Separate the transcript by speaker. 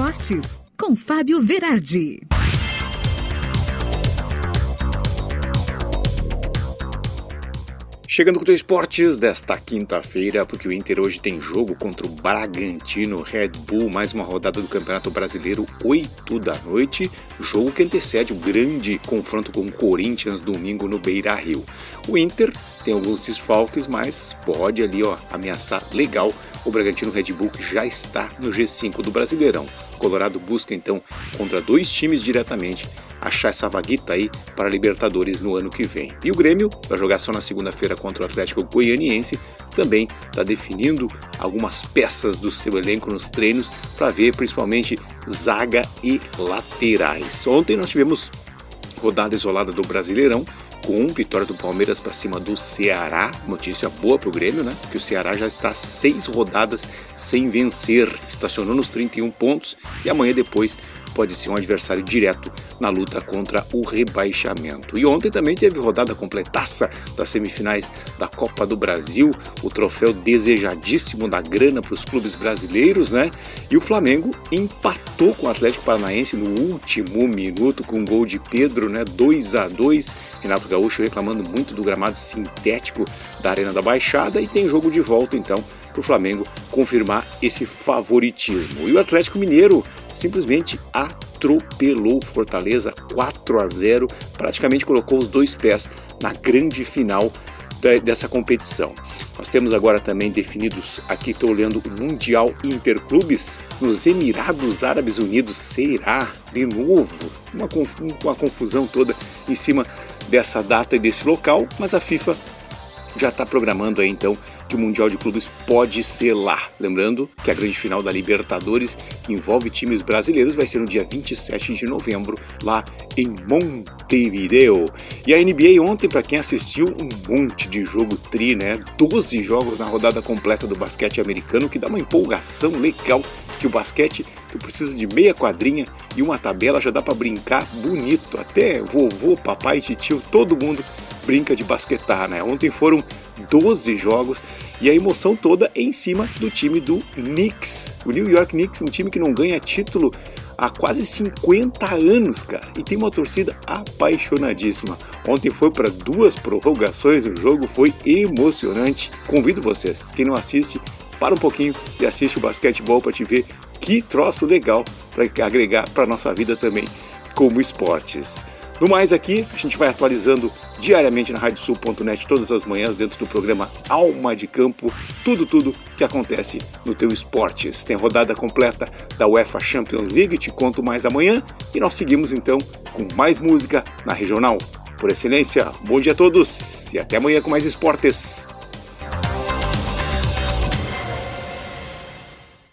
Speaker 1: Esportes, com Fábio Verardi.
Speaker 2: Chegando com o Esportes desta quinta-feira, porque o Inter hoje tem jogo contra o Bragantino Red Bull, mais uma rodada do Campeonato Brasileiro, 8 da noite, jogo que antecede o grande confronto com o Corinthians domingo no Beira Rio. O Inter tem alguns desfalques, mas pode ali ó, ameaçar legal o Bragantino Red Bull que já está no G5 do Brasileirão. Colorado busca então contra dois times diretamente achar essa vaguita aí para Libertadores no ano que vem. E o Grêmio vai jogar só na segunda-feira contra o Atlético Goianiense, também está definindo algumas peças do seu elenco nos treinos para ver principalmente zaga e laterais. Ontem nós tivemos rodada isolada do Brasileirão com vitória do Palmeiras para cima do Ceará. Notícia boa para o Grêmio, né? Que o Ceará já está seis rodadas sem vencer, estacionou nos 31 pontos e amanhã depois pode ser um adversário direto na luta contra o rebaixamento. E ontem também teve rodada completaça das semifinais da Copa do Brasil, o troféu desejadíssimo da grana para os clubes brasileiros, né? E o Flamengo empatou com o Atlético Paranaense no último minuto com um gol de Pedro, né? 2 a 2 Renato Gaúcho reclamando muito do gramado sintético da Arena da Baixada e tem jogo de volta então para o Flamengo confirmar esse favoritismo. E o Atlético Mineiro simplesmente atropelou o Fortaleza 4 a 0, praticamente colocou os dois pés na grande final dessa competição. Nós temos agora também definidos, aqui estou olhando o Mundial Interclubes nos Emirados Árabes Unidos. Será de novo uma, confusão toda em cima dessa data e desse local, mas a FIFA já está programando aí então que o Mundial de Clubes pode ser lá. Lembrando que a grande final da Libertadores, que envolve times brasileiros, vai ser no dia 27 de novembro, lá em Montevideo. E a NBA ontem, para quem assistiu, um monte de jogo tri, né? 12 jogos na rodada completa do basquete americano, que dá uma empolgação legal que o basquete tu precisa de meia quadrinha e uma tabela já dá para brincar bonito. Até vovô, papai, tio, todo mundo brinca de basquetar, né? Ontem foram 12 jogos e a emoção toda em cima do time do Knicks. O New York Knicks, um time que não ganha título há quase 50 anos, cara, e tem uma torcida apaixonadíssima. Ontem foi para duas prorrogações, o jogo foi emocionante. Convido vocês, quem não assiste, para um pouquinho e assiste o basquetebol para te ver que troço legal para agregar para nossa vida também como esportes. No mais aqui, a gente vai atualizando diariamente na radiosul.net todas as manhãs dentro do programa Alma de Campo, tudo tudo que acontece no teu esportes. Tem rodada completa da UEFA Champions League, te conto mais amanhã e nós seguimos então com mais música na regional. Por excelência, bom dia a todos e até amanhã com mais esportes.